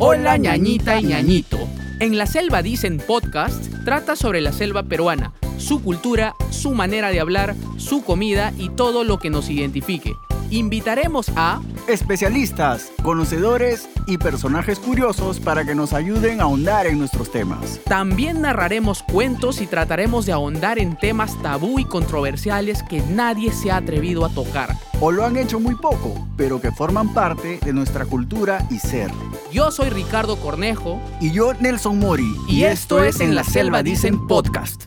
Hola ñañita y ñañito. En La Selva Dicen Podcast trata sobre la selva peruana, su cultura, su manera de hablar, su comida y todo lo que nos identifique. Invitaremos a especialistas, conocedores y personajes curiosos para que nos ayuden a ahondar en nuestros temas. También narraremos cuentos y trataremos de ahondar en temas tabú y controversiales que nadie se ha atrevido a tocar. O lo han hecho muy poco, pero que forman parte de nuestra cultura y ser. Yo soy Ricardo Cornejo. Y yo Nelson Mori. Y, esto es En la Selva Dicen Podcast.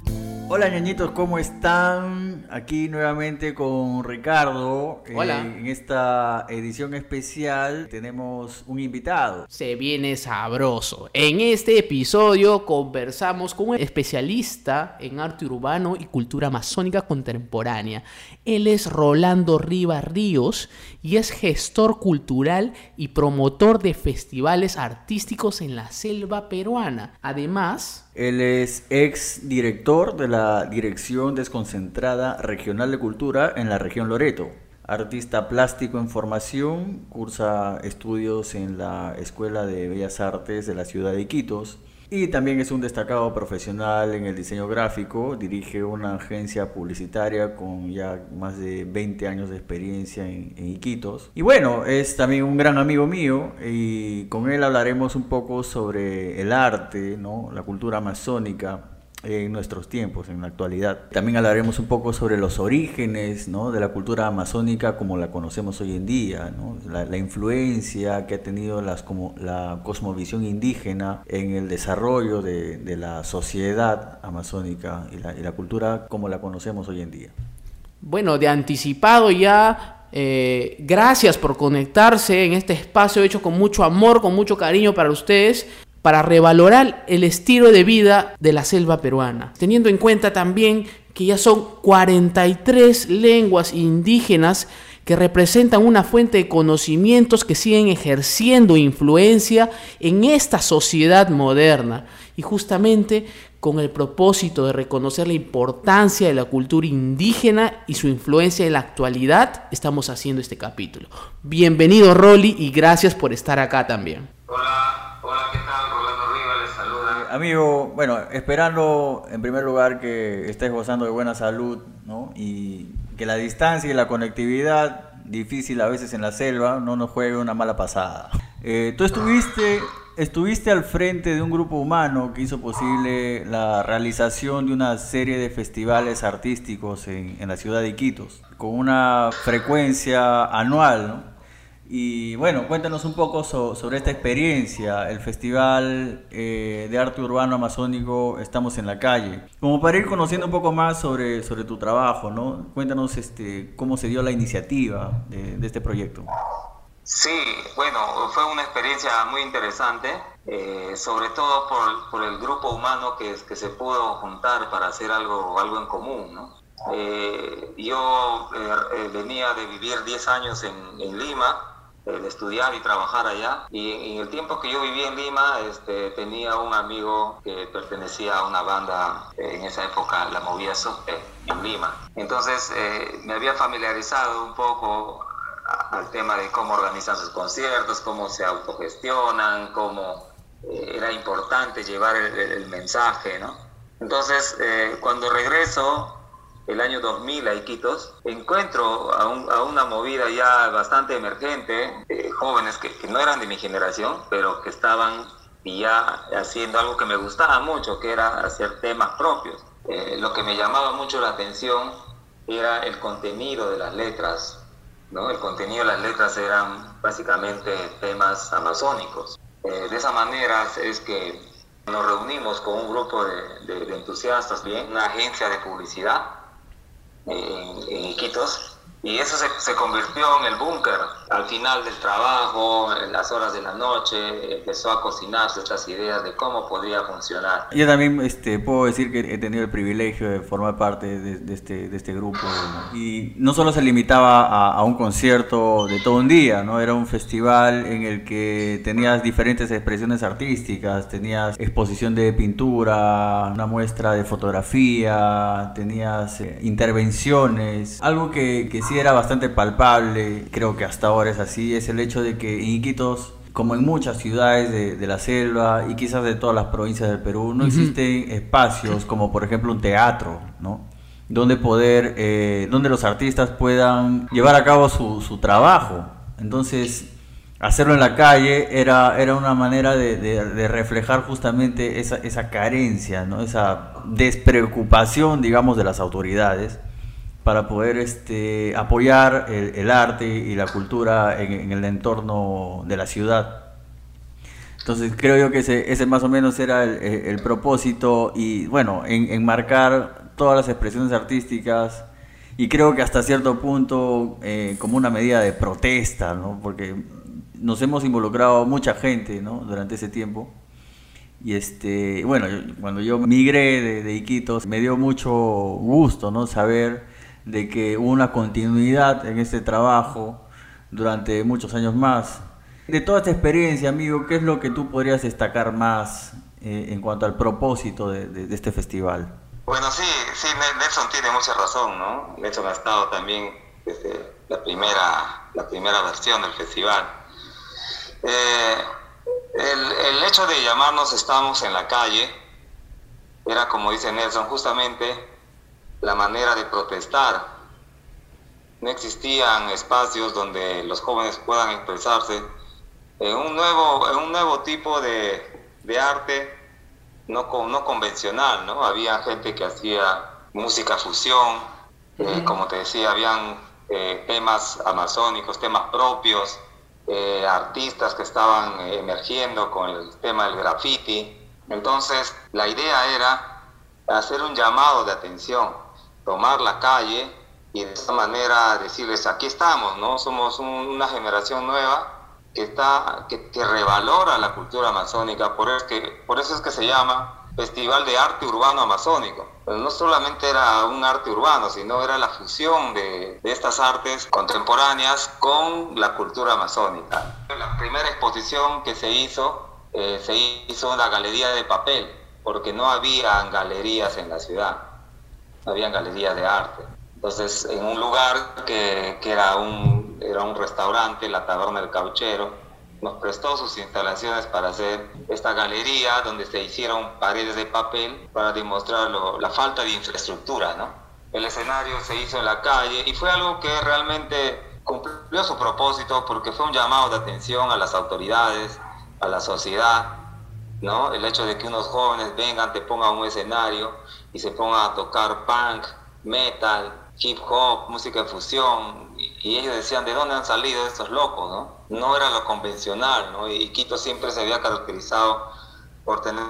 Hola ñañitos, ¿cómo están? Aquí nuevamente con Ricardo. Eh, Hola. en esta edición especial tenemos un invitado. Se viene sabroso. En este episodio conversamos con un especialista en arte urbano y cultura amazónica contemporánea. Él es Rolando Rivas Ríos y es gestor cultural y promotor de festivales artísticos en la selva peruana. Además, él es ex director de la Dirección Desconcentrada Regional de Cultura en la región Loreto. Artista plástico en formación, cursa estudios en la Escuela de Bellas Artes de la ciudad de Iquitos y también es un destacado profesional en el diseño gráfico, dirige una agencia publicitaria con ya más de 20 años de experiencia en, Iquitos. Y bueno, es también un gran amigo mío y con él hablaremos un poco sobre el arte, ¿no? la cultura amazónica en nuestros tiempos, en la actualidad. También hablaremos un poco sobre los orígenes ¿no? de la cultura amazónica como la conocemos hoy en día, ¿no? la, influencia que ha tenido las, como, la cosmovisión indígena en el desarrollo de, de la sociedad amazónica y la, y la, cultura como la conocemos hoy en día. Bueno, de anticipado ya, eh, gracias por conectarse en este espacio hecho con mucho amor, con mucho cariño para ustedes para revalorar el estilo de vida de la selva peruana, teniendo en cuenta también que ya son 43 lenguas indígenas que representan una fuente de conocimientos que siguen ejerciendo influencia en esta sociedad moderna y justamente con el propósito de reconocer la importancia de la cultura indígena y su influencia en la actualidad, estamos haciendo este capítulo. Bienvenido Rolly y gracias por estar acá también. Hola, hola, ¿qué tal? Amigo, bueno, esperando en primer lugar que estés gozando de buena salud, ¿no? Y que la distancia y la conectividad, difícil a veces en la selva, no nos juegue una mala pasada. Eh, tú estuviste, estuviste al frente de un grupo humano que hizo posible la realización de una serie de festivales artísticos en, en la ciudad de Iquitos, con una frecuencia anual, ¿no? Y bueno, cuéntanos un poco sobre esta experiencia, el Festival eh, de Arte Urbano Amazónico Estamos en la Calle. Como para ir conociendo un poco más sobre, sobre tu trabajo, ¿no? Cuéntanos este, cómo se dio la iniciativa de, este proyecto. Sí, bueno, fue una experiencia muy interesante, eh, sobre todo por, por, el grupo humano que, que se pudo juntar para hacer algo, algo en común, ¿no? Eh, yo venía de vivir 10 años en Lima, de estudiar y trabajar allá. Y en el tiempo que yo vivía en Lima, este, tenía un amigo que pertenecía a una banda, eh, en esa época la Sope, en Lima. Entonces eh, me había familiarizado un poco al tema de cómo organizan sus conciertos, cómo se autogestionan, cómo eh, era importante llevar el, el mensaje, ¿no? Entonces, cuando regreso, el año 2000 a Iquitos, encuentro a, una movida ya bastante emergente, jóvenes que, no eran de mi generación, pero que estaban ya haciendo algo que me gustaba mucho, que era hacer temas propios. Eh, lo que me llamaba mucho la atención era el contenido de las letras. ¿no? El contenido de las letras eran básicamente temas amazónicos. Eh, de esa manera es que nos reunimos con un grupo de, de entusiastas, bien, una agencia de publicidad, Iquitos. Y eso se, se, convirtió en el búnker. Al final del trabajo, en las horas de la noche, empezó a cocinarse estas ideas de cómo podría funcionar. Yo también este, puedo decir que he tenido el privilegio de formar parte de, este, de este grupo. Y no solo se limitaba a, a, un concierto de todo un día, ¿no? era un festival en el que tenías diferentes expresiones artísticas, tenías exposición de pintura, una muestra de fotografía, tenías eh, intervenciones, algo que, que era bastante palpable, creo que hasta ahora es así, es el hecho de que en Iquitos como en muchas ciudades de, la selva y quizás de todas las provincias del Perú, no existen espacios como por ejemplo un teatro, ¿no? Donde poder, eh, donde los artistas puedan llevar a cabo su, su, trabajo. Entonces, hacerlo en la calle era, era una manera de, de, reflejar justamente esa, esa carencia, ¿no? Esa despreocupación, digamos, de las autoridades para poder este, apoyar el, arte y la cultura en, el entorno de la ciudad. Entonces creo yo que ese, ese más o menos era el, propósito y bueno, en, enmarcar todas las expresiones artísticas y creo que hasta cierto punto eh, como una medida de protesta, ¿no? porque nos hemos involucrado mucha gente ¿no? durante ese tiempo. Y este, bueno, cuando yo migré de, de, Iquitos, me dio mucho gusto ¿no? saber de que hubo una continuidad en este trabajo durante muchos años más. De toda esta experiencia, amigo, ¿qué es lo que tú podrías destacar más eh, en cuanto al propósito de, este festival? Bueno, sí, sí, Nelson tiene mucha razón, ¿no? Nelson ha estado también desde la primera, la primera versión del festival. Eh, el, el hecho de llamarnos Estamos en la calle era, como dice Nelson, justamente la manera de protestar. No existían espacios donde los jóvenes puedan expresarse en un nuevo, en un nuevo tipo de, de arte no, no convencional, ¿no? Había gente que hacía música fusión, eh, como te decía, habían eh, temas amazónicos, temas propios, eh, artistas que estaban emergiendo con el tema del graffiti. Entonces, la idea era hacer un llamado de atención tomar la calle y de esa manera decirles, aquí estamos, ¿no? Somos una generación nueva que, está, que, revalora la cultura amazónica, por eso, que, por eso es que se llama Festival de Arte Urbano Amazónico. Pero no solamente era un arte urbano, sino era la fusión de, de estas artes contemporáneas con la cultura amazónica. La primera exposición que se hizo, eh, se hizo en la galería de papel, porque no había galerías en la ciudad había galerías de arte. Entonces, en un lugar que, que, era, un, era un restaurante, la Taberna del Cauchero, nos prestó sus instalaciones para hacer esta galería donde se hicieron paredes de papel para demostrar la falta de infraestructura, ¿no? El escenario se hizo en la calle y fue algo que realmente cumplió su propósito porque fue un llamado de atención a las autoridades, a la sociedad, ¿no? El hecho de que unos jóvenes vengan, te pongan un escenario y se pongan a tocar punk, metal, hip hop, música de fusión, y, ellos decían, ¿de dónde han salido estos locos? No, no era lo convencional, ¿no? y Quito siempre se había caracterizado por tener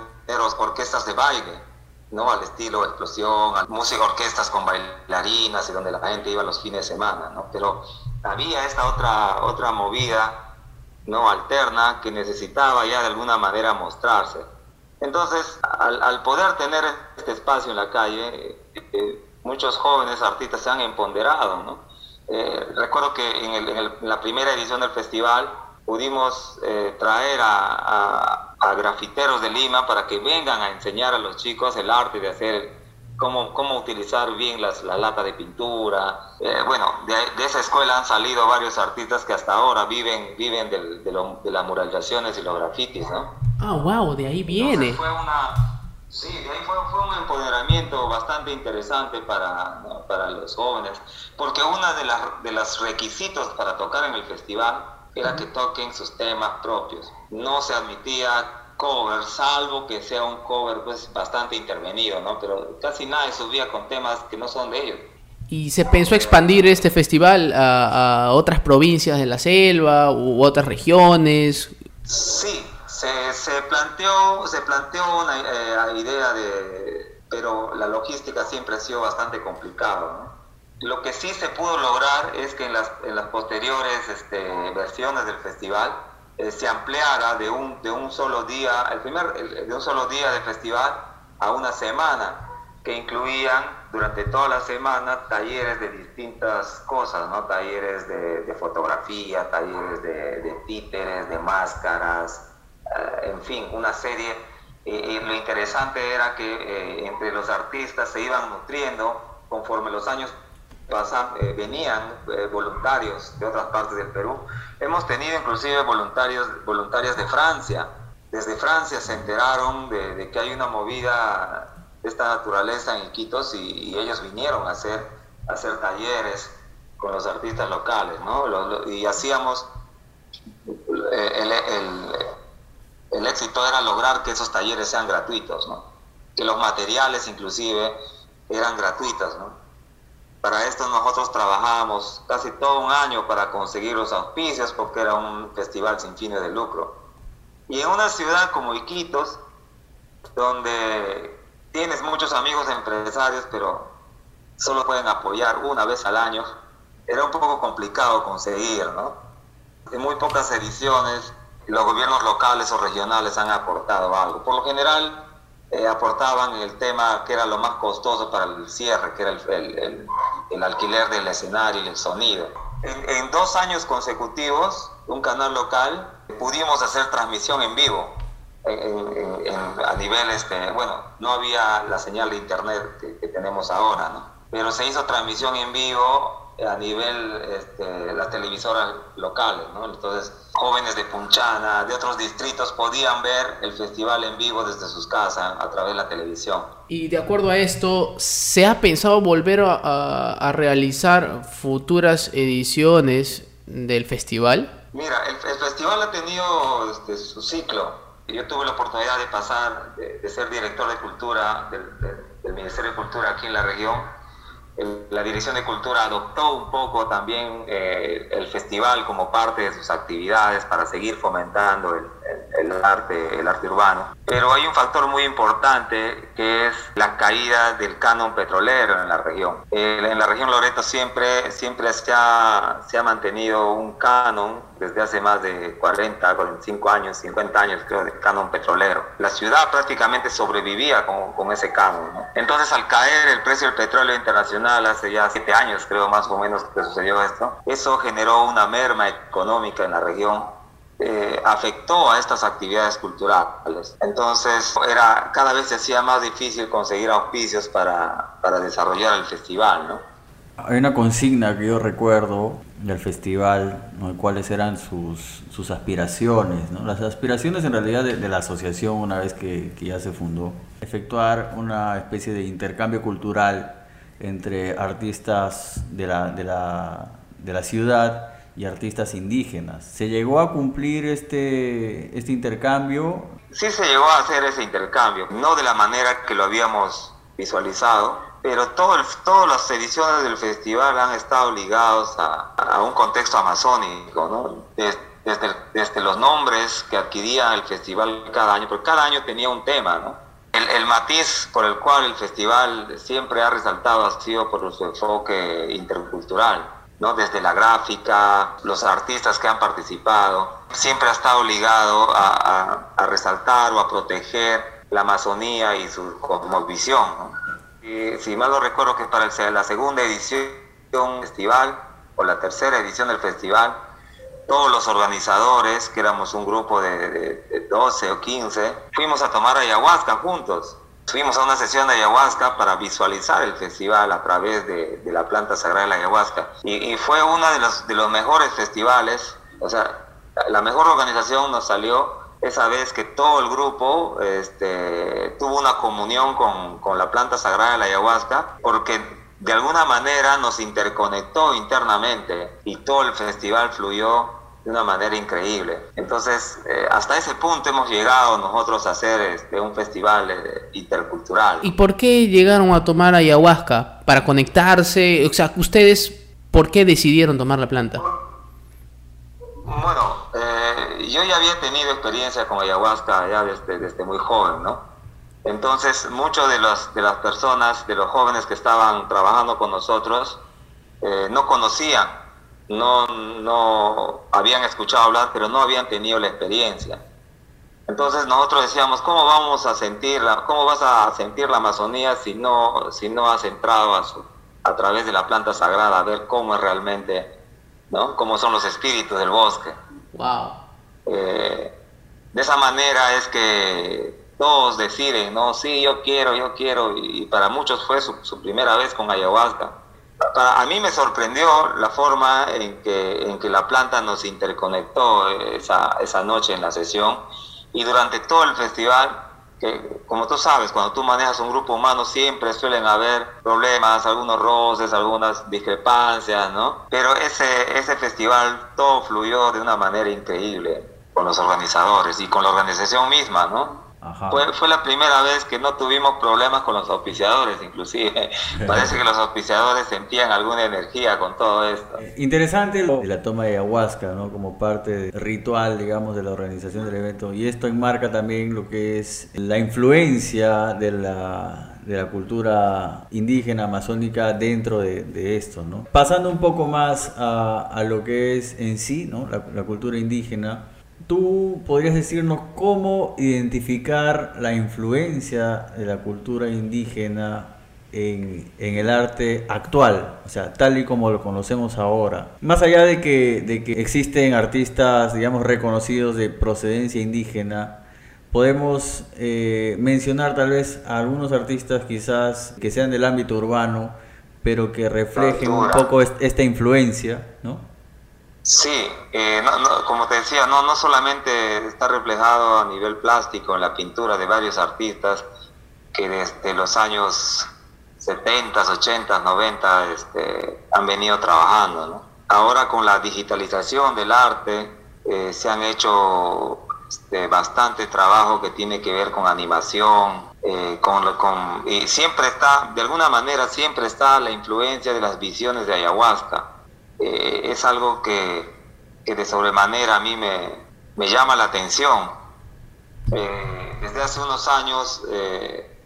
orquestas de baile, ¿no? Al estilo explosión, música, orquestas con bailarinas y donde la gente iba los fines de semana, ¿no? Pero había esta otra, otra movida, ¿no? Alterna que necesitaba ya de alguna manera mostrarse. Entonces, al, poder tener este espacio en la calle, eh, muchos jóvenes artistas se han empoderado, ¿no? Eh, recuerdo que en, la primera edición del festival pudimos eh, traer a, grafiteros de Lima para que vengan a enseñar a los chicos el arte de hacer, cómo, cómo utilizar bien las, la lata de pintura. bueno, de, esa escuela han salido varios artistas que hasta ahora viven, viven de, de las muralizaciones y los grafitis, ¿no? Ah, wow, de ahí viene. fue una, sí, de ahí fue, fue, un empoderamiento bastante interesante para, para los jóvenes, porque uno de, las, de los requisitos para tocar en el festival era que toquen sus temas propios. No se admitía cover, salvo que sea un cover pues bastante intervenido, ¿no? Pero casi nadie subía con temas que no son de ellos. ¿Y se pensó expandir este festival a, a otras provincias de la selva u otras regiones? Sí, se, planteó, se planteó una eh, idea de, pero la logística siempre ha sido bastante complicada. Lo que sí se pudo lograr es que en las, en las posteriores este, versiones del festival eh, se ampliara de un, de un solo día, el primer, de un solo día de festival a una semana, que incluían durante toda la semana talleres de distintas cosas, ¿no? talleres de, fotografía, talleres de, títeres, de máscaras, eh, en fin, una serie. Y, lo interesante era que eh, entre los artistas se iban nutriendo conforme los años pasan, eh, venían eh, voluntarios de otras partes del Perú. Hemos tenido inclusive voluntarios, voluntarias de Francia. Desde Francia se enteraron de, que hay una movida de esta naturaleza en Iquitos y, ellos vinieron a hacer, a hacer talleres con los artistas locales, ¿no? y hacíamos, eh, el, el, el, éxito era lograr que esos talleres sean gratuitos, ¿no? Que los materiales inclusive eran gratuitos, ¿no? Para esto nosotros trabajábamos casi todo un año para conseguir los auspicios porque era un festival sin fines de lucro. Y en una ciudad como Iquitos, donde tienes muchos amigos empresarios, pero solo pueden apoyar una vez al año, era un poco complicado conseguir, ¿no? En muy pocas ediciones los gobiernos locales o regionales han aportado algo. Por lo general, eh, aportaban el tema que era lo más costoso para el cierre, que era el, el, alquiler del escenario y el sonido. En, dos años consecutivos, un canal local, pudimos hacer transmisión en vivo. a nivel, este, bueno, no había la señal de internet que, que tenemos ahora, ¿no? Pero se hizo transmisión en vivo a nivel este, las televisoras locales, ¿no? Entonces, jóvenes de Punchana, de otros distritos, podían ver el festival en vivo desde sus casas a través de la televisión. Y de acuerdo a esto, ¿se ha pensado volver a, realizar futuras ediciones del festival? Mira, el, festival ha tenido este, su ciclo. Yo tuve la oportunidad de pasar, de, ser director de cultura del Ministerio de Cultura aquí en la región la Dirección de Cultura adoptó un poco también eh, el festival como parte de sus actividades para seguir fomentando el, arte, el arte urbano. Pero hay un factor muy importante que es la caída del canon petrolero en la región. en la región Loreto siempre, siempre se, ha, se ha mantenido un canon desde hace más de 40, 45 años, 50 años creo, de canon petrolero. La ciudad prácticamente sobrevivía con, con ese canon. Entonces al caer el precio del petróleo internacional hace ya 7 años creo más o menos que sucedió esto, eso generó una merma económica en la región eh, afectó a estas actividades culturales. Entonces, era, cada vez se hacía más difícil conseguir auspicios para, para desarrollar el festival, ¿no? Hay una consigna que yo recuerdo del festival, ¿no? cuáles eran sus, sus aspiraciones, ¿no? las aspiraciones en realidad de, la asociación una vez que, que, ya se fundó, efectuar una especie de intercambio cultural entre artistas de la, de la, de la ciudad y artistas indígenas. ¿Se llegó a cumplir este, este intercambio? Sí se llegó a hacer ese intercambio, no de la manera que lo habíamos visualizado, pero todo todas las ediciones del festival han estado ligados a, a un contexto amazónico, ¿no? Desde, desde, los nombres que adquiría el festival cada año, porque cada año tenía un tema, ¿no? El, el, matiz por el cual el festival siempre ha resaltado ha sido por su enfoque intercultural ¿no? desde la gráfica, los artistas que han participado, siempre ha estado ligado a, resaltar o a proteger la Amazonía y su cosmovisión. Y, si mal no recuerdo que para la segunda edición del festival o la tercera edición del festival, todos los organizadores, que éramos un grupo de, de 12 o 15, fuimos a tomar ayahuasca juntos Fuimos a una sesión de ayahuasca para visualizar el festival a través de, la planta sagrada de la ayahuasca. Y, fue uno de los, de los mejores festivales, o sea, la mejor organización nos salió esa vez que todo el grupo este, tuvo una comunión con, con la planta sagrada de la ayahuasca, porque de alguna manera nos interconectó internamente y todo el festival fluyó de una manera increíble. Entonces, eh, hasta ese punto hemos llegado nosotros a hacer este, un festival eh, intercultural. ¿Y por qué llegaron a tomar ayahuasca? ¿Para conectarse? O sea, ustedes, ¿por qué decidieron tomar la planta? Bueno, eh, yo ya había tenido experiencia con ayahuasca ya desde, desde muy joven, ¿no? Entonces, muchos de, los, de las personas, de los jóvenes que estaban trabajando con nosotros, no conocían no, no habían escuchado hablar, pero no habían tenido la experiencia. Entonces nosotros decíamos, ¿cómo vamos a sentirla? ¿Cómo vas a sentir la Amazonía si no, si no has entrado a, a través de la planta sagrada a ver cómo es realmente, ¿no? Cómo son los espíritus del bosque. Wow. Eh, de esa manera es que todos deciden, ¿no? Sí, yo quiero, yo quiero. Y, para muchos fue su, su primera vez con ayahuasca a mí me sorprendió la forma en que, en que la planta nos interconectó esa, esa noche en la sesión y durante todo el festival que como tú sabes, cuando tú manejas un grupo humano siempre suelen haber problemas, algunos roces, algunas discrepancias, ¿no? Pero ese, ese festival todo fluyó de una manera increíble con los organizadores y con la organización misma, ¿no? Fue, fue, la primera vez que no tuvimos problemas con los auspiciadores, inclusive. Parece que los auspiciadores sentían alguna energía con todo esto. Eh, interesante la toma de ayahuasca, ¿no? Como parte ritual, digamos, de la organización del evento. Y esto enmarca también lo que es la influencia de la, de la cultura indígena amazónica dentro de, de, esto, ¿no? Pasando un poco más a, a lo que es en sí, ¿no? La, la cultura indígena. ¿Tú podrías decirnos cómo identificar la influencia de la cultura indígena en, el arte actual, o sea, tal y como lo conocemos ahora? Más allá de que, de que existen artistas, digamos, reconocidos de procedencia indígena, podemos eh, mencionar tal vez a algunos artistas quizás que sean del ámbito urbano, pero que reflejen un poco esta influencia, ¿no? Sí, eh, como te decía, no, no solamente está reflejado a nivel plástico en la pintura de varios artistas que desde los años 70, 80, 90 este, han venido trabajando. Ahora con la digitalización del arte eh, se han hecho este, bastante trabajo que tiene que ver con animación, eh, con, con, y siempre está, de alguna manera, siempre está la influencia de las visiones de ayahuasca eh, es algo que, de sobremanera a mí me, llama la atención. Eh, desde hace unos años eh,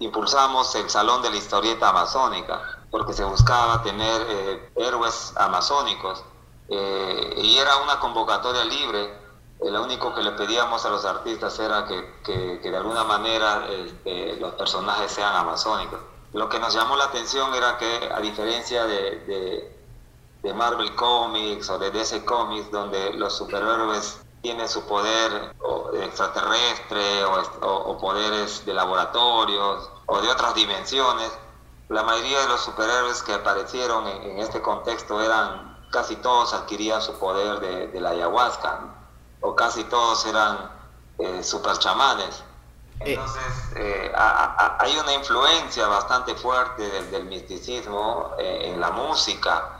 impulsamos el Salón de la Historieta Amazónica, porque se buscaba tener héroes amazónicos y era una convocatoria libre. lo único que le pedíamos a los artistas era que, de alguna manera este, los personajes sean amazónicos. Lo que nos llamó la atención era que, a diferencia de Marvel Comics o de DC Comics, donde los superhéroes tienen su poder extraterrestre o, poderes de laboratorios o de otras dimensiones, la mayoría de los superhéroes que aparecieron en, este contexto eran, casi todos adquirían su poder de, la ayahuasca, o casi todos eran eh, super chamanes. Eh. Entonces, eh, hay una influencia bastante fuerte del, del misticismo eh, en la música,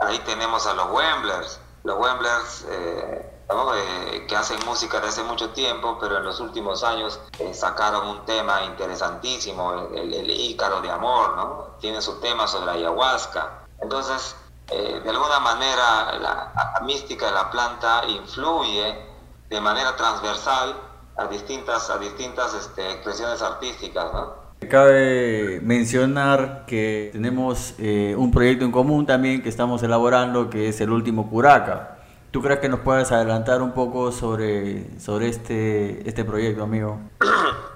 Ahí tenemos a los Wemblers. Los Wemblers eh, eh, que hacen música desde hace mucho tiempo, pero en los últimos años eh, sacaron un tema interesantísimo, el, Ícaro de Amor, ¿no? Tiene su tema sobre ayahuasca. Entonces, de alguna manera, la, mística de la planta influye de manera transversal a distintas, a distintas este, expresiones artísticas, ¿no? Cabe mencionar que tenemos eh, un proyecto en común también que estamos elaborando, que es el último Curaca. ¿Tú crees que nos puedes adelantar un poco sobre, sobre este, este proyecto, amigo?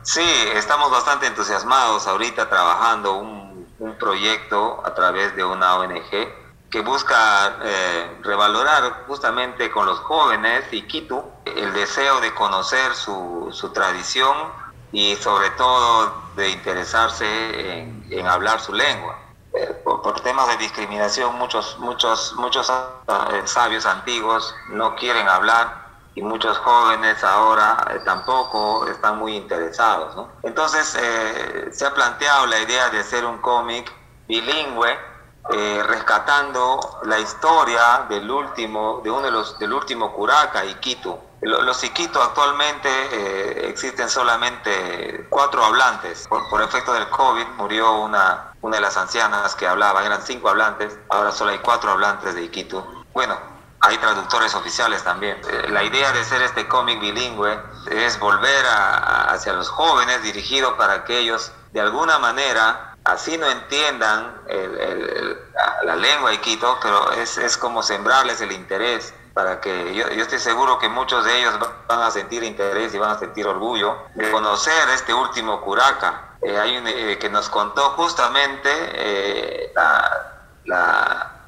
Sí, estamos bastante entusiasmados ahorita trabajando un, un proyecto a través de una ONG que busca eh, revalorar justamente con los jóvenes y Quito el deseo de conocer su, su tradición y sobre todo de interesarse en, hablar su lengua. Eh, por, temas de discriminación, muchos, muchos, muchos eh, sabios antiguos no quieren hablar y muchos jóvenes ahora eh, tampoco están muy interesados. ¿no? Entonces se ha planteado la idea de hacer un cómic bilingüe rescatando la historia del último, de uno de los, del último Curaca, Iquitu, los Iquitos actualmente eh, existen solamente cuatro hablantes. Por, efecto del COVID murió una, una de las ancianas que hablaba, eran cinco hablantes, ahora solo hay cuatro hablantes de Iquito. Bueno, hay traductores oficiales también. Eh, la idea de hacer este cómic bilingüe es volver hacia los jóvenes, dirigido para que ellos de alguna manera, así no entiendan la, lengua Iquito, pero es, es como sembrarles el interés para que yo, estoy seguro que muchos de ellos van a sentir interés y van a sentir orgullo de conocer este último curaca. Eh, hay eh, que nos contó justamente eh,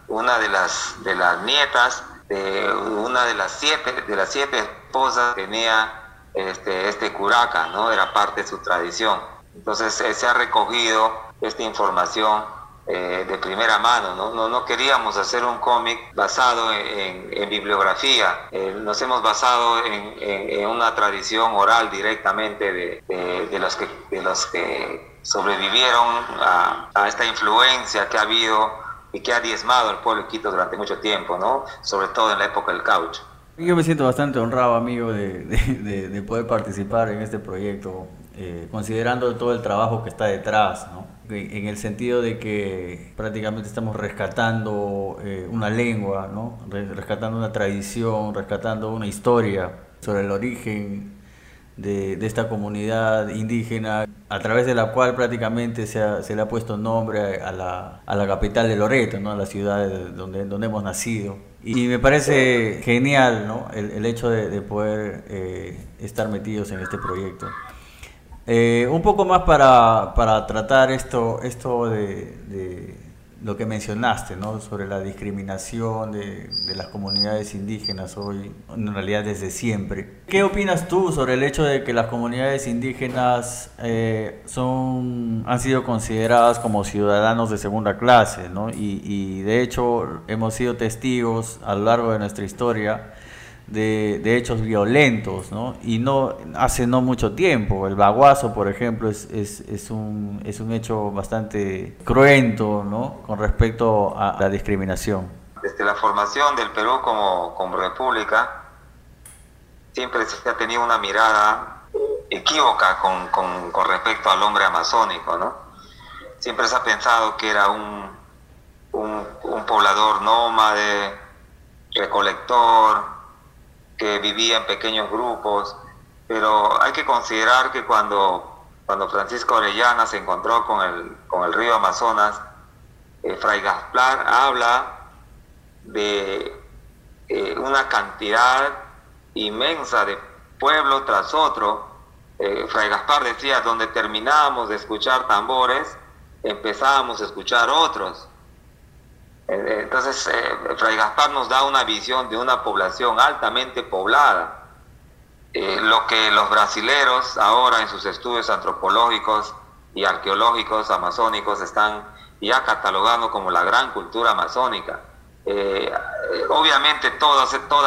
una de las, de las nietas de una de las siete, de las siete esposas que tenía este, este curaca, ¿no? Era parte de su tradición. Entonces se ha recogido esta información eh, de primera mano, ¿no? No, no queríamos hacer un cómic basado en, bibliografía, eh, nos hemos basado en, una tradición oral directamente de, de, los, que, de los que sobrevivieron a, a, esta influencia que ha habido y que ha diezmado al pueblo de Quito durante mucho tiempo, ¿no? Sobre todo en la época del caucho. Yo me siento bastante honrado, amigo, de, de, de poder participar en este proyecto, eh, considerando todo el trabajo que está detrás, ¿no? en el sentido de que prácticamente estamos rescatando eh, una lengua, ¿no? rescatando una tradición, rescatando una historia sobre el origen de, esta comunidad indígena, a través de la cual prácticamente se, ha, le ha puesto nombre a la, a la capital de Loreto, ¿no? a la ciudad donde, hemos nacido. Y me parece genial ¿no? el, hecho de, de poder eh, estar metidos en este proyecto. Eh, un poco más para, para tratar esto, esto de, lo que mencionaste, ¿no? sobre la discriminación de, de, las comunidades indígenas hoy, en realidad desde siempre. ¿Qué opinas tú sobre el hecho de que las comunidades indígenas eh, son, han sido consideradas como ciudadanos de segunda clase? ¿no? Y, y de hecho hemos sido testigos a lo largo de nuestra historia de, hechos violentos, ¿no? Y no hace no mucho tiempo. El baguazo, por ejemplo, es, es, es, un, es un hecho bastante cruento, ¿no? Con respecto a la discriminación. Desde la formación del Perú como, como república, siempre se ha tenido una mirada equívoca con, con, con respecto al hombre amazónico, ¿no? Siempre se ha pensado que era un, un, un poblador nómade, recolector, que vivía en pequeños grupos, pero hay que considerar que cuando, cuando Francisco Orellana se encontró con el, con el río Amazonas, eh, Fray Gaspar habla de eh, una cantidad inmensa de pueblo tras otro. Eh, Fray Gaspar decía, donde terminábamos de escuchar tambores, empezábamos a escuchar otros. Eh, entonces, eh, Fray Gaspar nos da una visión de una población altamente poblada. Eh, lo que los brasileros ahora en sus estudios antropológicos y arqueológicos amazónicos están ya catalogando como la gran cultura amazónica. Eh, obviamente toda,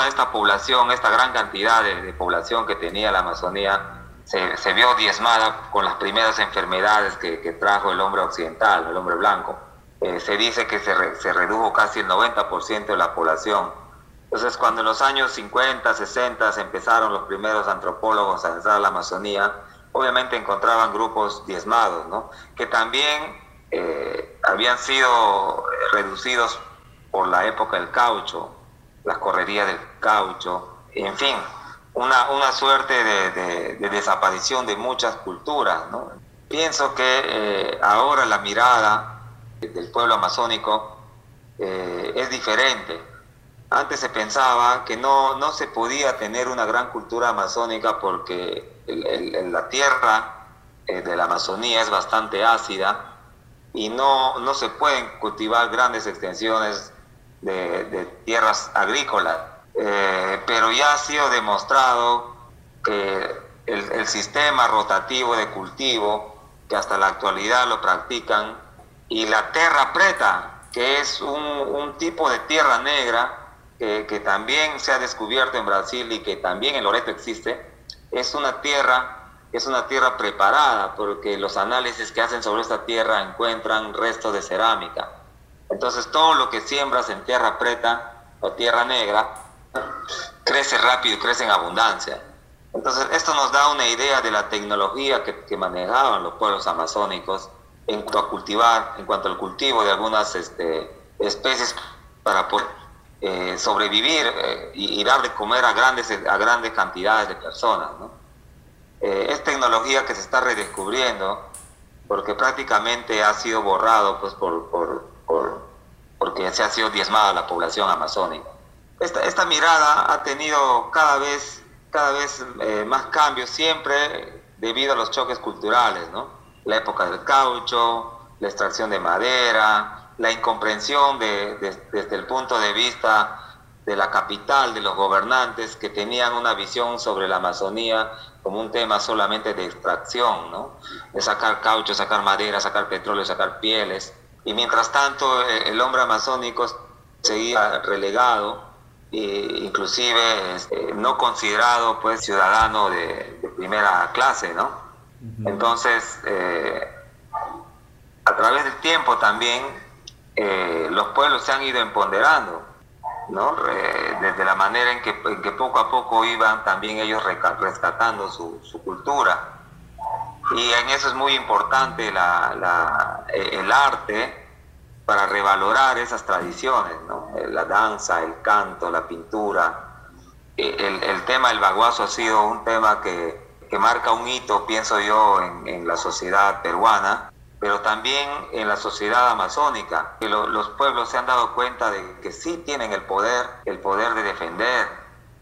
esta población, esta gran cantidad de, población que tenía la Amazonía, se, vio diezmada con las primeras enfermedades que trajo el hombre occidental, el hombre blanco eh, se dice que se, re, se, redujo casi el 90% de la población. Entonces, cuando en los años 50, 60 empezaron los primeros antropólogos a entrar a la Amazonía, obviamente encontraban grupos diezmados, ¿no? que también eh, habían sido reducidos por la época del caucho, las correrías del caucho, en fin, una, una suerte de, de, de desaparición de muchas culturas. ¿no? Pienso que eh, ahora la mirada del pueblo amazónico eh, es diferente. Antes se pensaba que no, no se podía tener una gran cultura amazónica porque el, el, la tierra eh, de la Amazonía es bastante ácida y no, no se pueden cultivar grandes extensiones de, de tierras agrícolas. Eh, pero ya ha sido demostrado que el, el sistema rotativo de cultivo, que hasta la actualidad lo practican, y la terra preta, que es un, un tipo de tierra negra que, que, también se ha descubierto en Brasil y que también en Loreto existe, es una tierra es una tierra preparada porque los análisis que hacen sobre esta tierra encuentran restos de cerámica. Entonces todo lo que siembras en tierra preta o tierra negra crece rápido y crece en abundancia. Entonces esto nos da una idea de la tecnología que, que manejaban los pueblos amazónicos en cuanto a cultivar, en cuanto al cultivo de algunas este, especies para poder eh, sobrevivir eh, y, y, dar de comer a grandes, a grandes cantidades de personas. Eh, es tecnología que se está redescubriendo porque prácticamente ha sido borrado pues, por, por porque se ha sido diezmada la población amazónica. Esta, esta mirada ha tenido cada vez, cada vez eh, más cambios, siempre debido a los choques culturales, ¿no? La época del caucho, la extracción de madera, la incomprensión de, de, desde el punto de vista de la capital, de los gobernantes que tenían una visión sobre la Amazonía como un tema solamente de extracción, ¿no? de sacar caucho, sacar madera, sacar petróleo, sacar pieles, Y mientras tanto, el hombre amazónico seguía relegado e inclusive este, no considerado pues ciudadano de, primera clase, ¿no? Entonces, eh, a través del tiempo también eh, los pueblos se han ido empoderando, ¿no? desde la manera en que, poco a poco iban también ellos rescatando su, cultura. Y en eso es muy importante la, el arte para revalorar esas tradiciones, ¿no? Eh, la danza, el canto, la pintura. Eh, el tema del baguazo ha sido un tema que, que marca un hito, pienso yo, en, la sociedad peruana, pero también en la sociedad amazónica, que los pueblos se han dado cuenta de que sí tienen el poder, el poder de defender,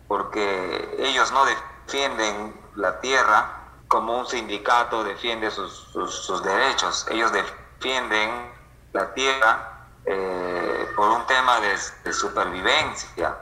porque ellos no defienden la tierra como un sindicato defiende sus derechos, ellos defienden la tierra eh, por un tema de, supervivencia.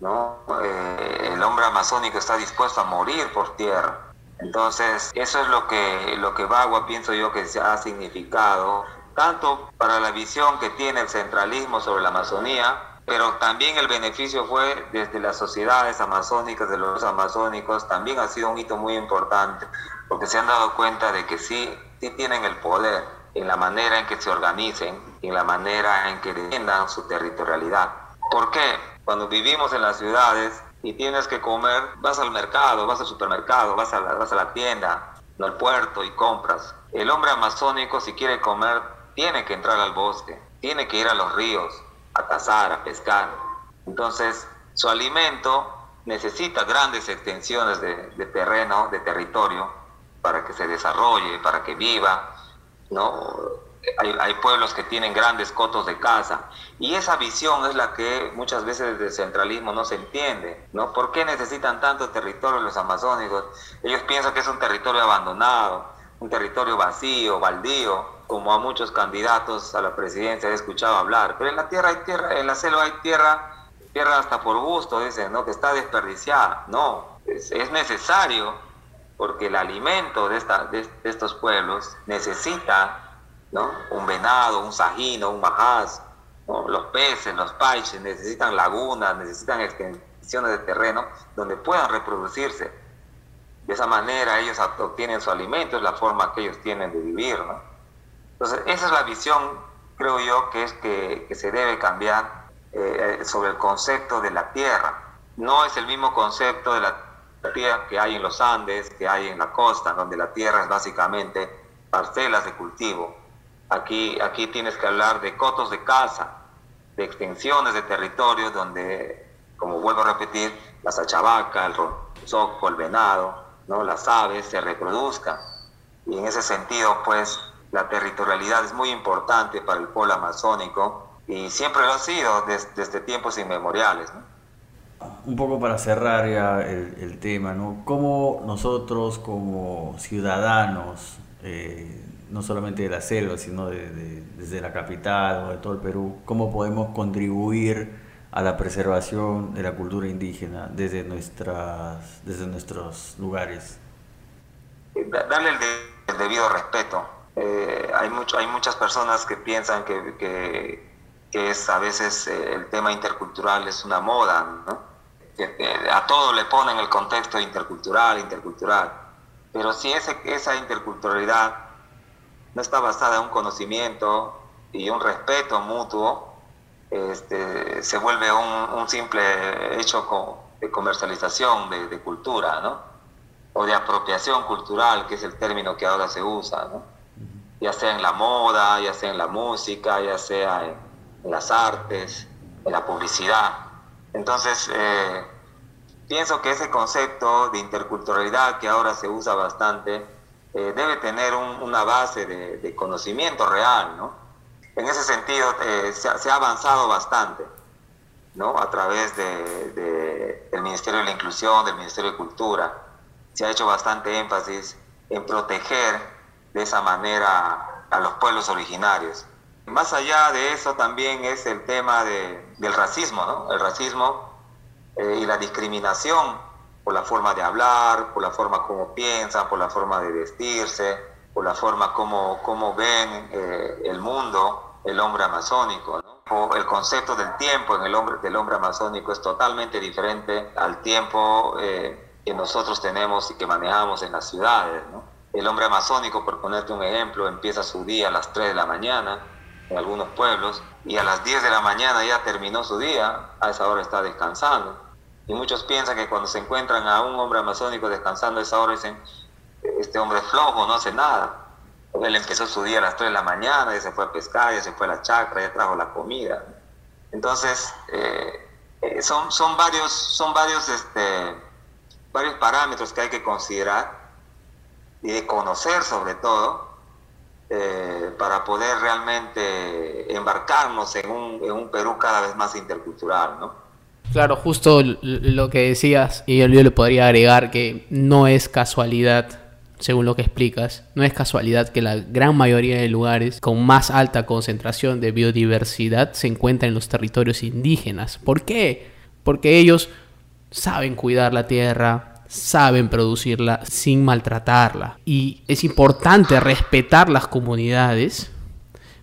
¿no? Eh, el hombre amazónico está dispuesto a morir por tierra. Entonces, eso es lo que, lo que Bagua pienso yo que ha significado, tanto para la visión que tiene el centralismo sobre la Amazonía, pero también el beneficio fue desde las sociedades amazónicas, de los amazónicos, también ha sido un hito muy importante, porque se han dado cuenta de que sí, sí tienen el poder en la manera en que se organicen, en la manera en que defiendan su territorialidad. ¿Por qué? Cuando vivimos en las ciudades y tienes que comer, vas al mercado, vas al supermercado, vas a la, vas a la tienda, al puerto y compras. El hombre amazónico si quiere comer tiene que entrar al bosque, tiene que ir a los ríos, a cazar, a pescar. Entonces, su alimento necesita grandes extensiones de, de terreno, de territorio, para que se desarrolle, para que viva, ¿no? Hay, pueblos que tienen grandes cotos de casa y esa visión es la que muchas veces desde el centralismo no se entiende, ¿no? ¿Por qué necesitan tanto territorio los amazónicos? Ellos piensan que es un territorio abandonado, un territorio vacío, baldío, como a muchos candidatos a la presidencia he escuchado hablar, pero en la tierra hay tierra, en la selva hay tierra, tierra hasta por gusto, dicen, ¿no? Que está desperdiciada, no, es, es necesario porque el alimento de, esta, de, estos pueblos necesita ¿no? un venado, un sajino, un majaz, los peces, los paiches necesitan lagunas, necesitan extensiones de terreno donde puedan reproducirse. De esa manera ellos obtienen su alimento, es la forma que ellos tienen de vivir. ¿no? Entonces, esa es la visión, creo yo, que es que, se debe cambiar eh, sobre el concepto de la tierra. No es el mismo concepto de la que hay en los Andes, que hay en la costa, donde la tierra es básicamente parcelas de cultivo. Aquí, aquí tienes que hablar de cotos de caza, de extensiones de territorio donde, como vuelvo a repetir, la sachavaca, el ronzoco, el venado, ¿no? las aves se reproduzcan. Y en ese sentido, pues, la territorialidad es muy importante para el polo amazónico y siempre lo ha sido desde, desde tiempos inmemoriales. ¿no? un poco para cerrar ya el, tema, ¿no? ¿Cómo nosotros como ciudadanos, eh, no solamente de la selva, sino de, desde la capital o de todo el Perú, cómo podemos contribuir a la preservación de la cultura indígena desde, nuestras, desde nuestros lugares? Darle el, debido respeto. Eh, hay, mucho, hay muchas personas que piensan que, que, que es a veces eh, el tema intercultural es una moda, ¿no? a todo le ponen el contexto intercultural, intercultural. Pero si ese, esa interculturalidad no está basada en un conocimiento y un respeto mutuo, este, se vuelve un, simple hecho de comercialización de, cultura, ¿no? O de apropiación cultural, que es el término que ahora se usa, ¿no? Ya sea en la moda, ya sea en la música, ya sea en, las artes, en la publicidad. Entonces, eh, pienso que ese concepto de interculturalidad que ahora se usa bastante eh, debe tener una base de, conocimiento real, ¿no? En ese sentido, eh, se, ha avanzado bastante, ¿no? A través de, del Ministerio de la Inclusión, del Ministerio de Cultura, se ha hecho bastante énfasis en proteger de esa manera a los pueblos originarios. Más allá de eso también es el tema del racismo, ¿no? El racismo eh, y la discriminación por la forma de hablar, por la forma como piensan, por la forma de vestirse, por la forma como, como ven eh, el mundo. el hombre amazónico. El concepto del tiempo en el hombre, del hombre amazónico es totalmente diferente al tiempo eh, que nosotros tenemos y que manejamos en las ciudades. El hombre amazónico, por ponerte un ejemplo, empieza su día a las 3 de la mañana en algunos pueblos y a las 10 de la mañana ya terminó su día, a esa hora está descansando. Y muchos piensan que cuando se encuentran a un hombre amazónico descansando a esa hora dicen, este hombre es flojo, no hace nada. Él empezó su día a las 3 de la mañana, ya se fue a pescar, ya se fue a la chacra, ya trajo la comida. Entonces, eh, eh, son, son varios, son varios, este, varios parámetros que hay que considerar y de conocer sobre todo eh, para poder realmente embarcarnos en un, en un, Perú cada vez más intercultural, ¿no? Claro, justo lo que decías, y yo le podría agregar que no es casualidad según lo que explicas, no es casualidad que la gran mayoría de lugares con más alta concentración de biodiversidad se encuentran en los territorios indígenas. ¿Por qué? Porque ellos saben cuidar la tierra, saben producirla sin maltratarla. Y es importante respetar las comunidades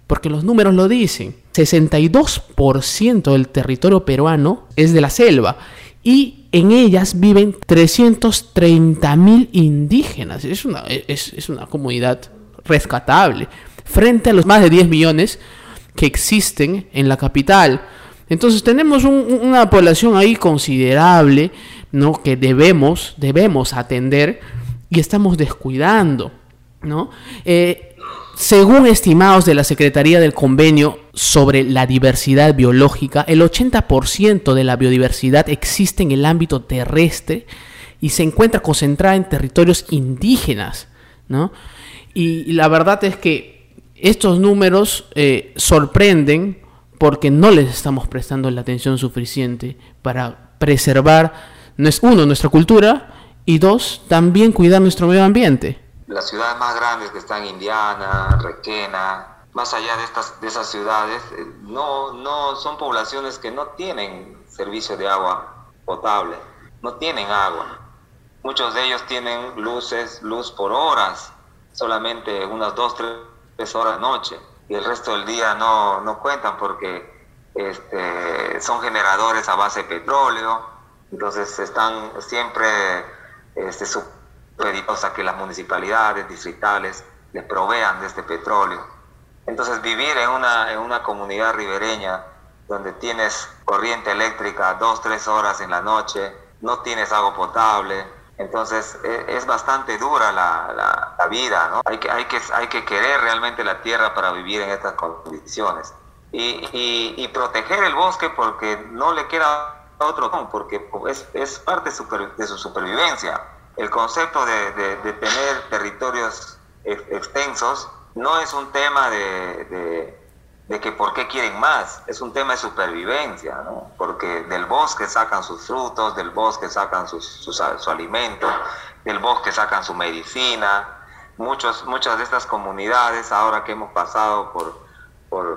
porque los números lo dicen. 62% del territorio peruano es de la selva y en ellas viven 330 mil indígenas. Es una, es, una comunidad rescatable frente a los más de 10 millones que existen en la capital. Entonces tenemos una población ahí considerable, ¿no? Que debemos, debemos atender y estamos descuidando, ¿no? Eh, según estimados de la Secretaría del Convenio sobre la diversidad biológica, el 80% de la biodiversidad existe en el ámbito terrestre y se encuentra concentrada en territorios indígenas. ¿no? Y, la verdad es que estos números eh, sorprenden porque no les estamos prestando la atención suficiente para preservar, uno, nuestra cultura y dos, también cuidar nuestro medio ambiente las ciudades más grandes que están Indiana, Requena, más allá de, estas, de esas ciudades, eh, no, no son poblaciones que no tienen servicio de agua potable, no tienen agua. Muchos de ellos tienen luces, luz por horas, solamente unas dos, tres horas de noche, y el resto del día no, no cuentan porque este, son generadores a base de petróleo, entonces están siempre este, a que las municipalidades distritales les provean de este petróleo. Entonces vivir en una, en una comunidad ribereña donde tienes corriente eléctrica dos, tres horas en la noche, no tienes agua potable, entonces e, es, bastante dura la, la, vida, ¿no? Hay que, hay, que, hay que querer realmente la tierra para vivir en estas condiciones. Y, y, proteger el bosque porque no le queda otro, porque es, es parte de su supervivencia el concepto de, tener territorios extensos no es un tema de, que por qué quieren más, es un tema de supervivencia, ¿no? porque del bosque sacan sus frutos, del bosque sacan su alimento, del bosque sacan su medicina. Muchos, muchas de estas comunidades, ahora que hemos pasado por,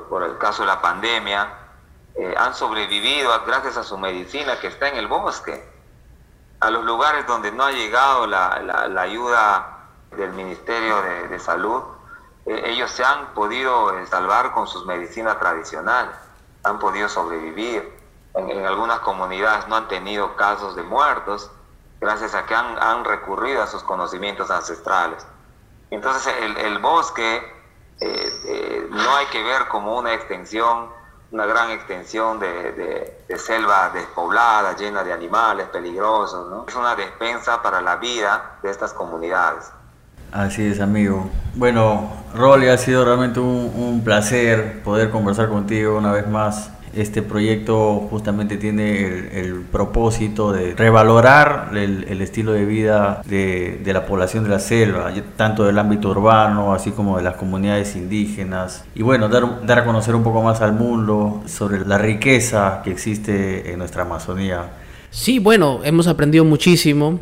por, el caso de la pandemia, eh, han sobrevivido gracias a su medicina que está en el bosque a los lugares donde no ha llegado la, la, ayuda del Ministerio de, Salud, eh, ellos se han podido eh, salvar con sus medicinas tradicionales, han podido sobrevivir. En, algunas comunidades no han tenido casos de muertos gracias a que han, han recurrido a sus conocimientos ancestrales. Entonces el, el bosque eh, no hay que ver como una extensión una gran extensión de, selva despoblada, llena de animales peligrosos, ¿no? Es una despensa para la vida de estas comunidades. Así es, amigo. Bueno, Rolly, ha sido realmente un placer poder conversar contigo una vez más este proyecto justamente tiene el, propósito de revalorar el, estilo de vida de, la población de la selva, tanto del ámbito urbano, así como de las comunidades indígenas. Y bueno, dar, dar a conocer un poco más al mundo sobre la riqueza que existe en nuestra Amazonía. Sí, bueno, hemos aprendido muchísimo.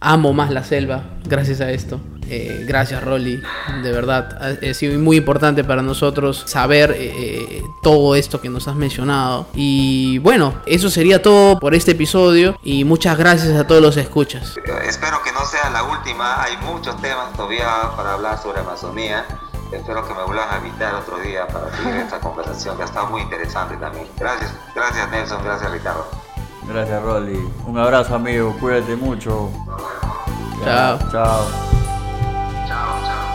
Amo más la selva gracias a esto. Eh, gracias, Rolly. De verdad, ha, sido muy importante para nosotros saber eh, eh, todo esto que nos has mencionado. Y bueno, eso sería todo por este episodio. Y muchas gracias a todos los escuchas. Espero que no sea la última. Hay muchos temas todavía para hablar sobre Amazonía. espero que me vuelvan a invitar otro día para seguir esta conversación que ha estado muy interesante también. Gracias, gracias Nelson, gracias Ricardo. Gracias Rolly. Un abrazo amigo, cuídate mucho. Chao. Chao. downtown.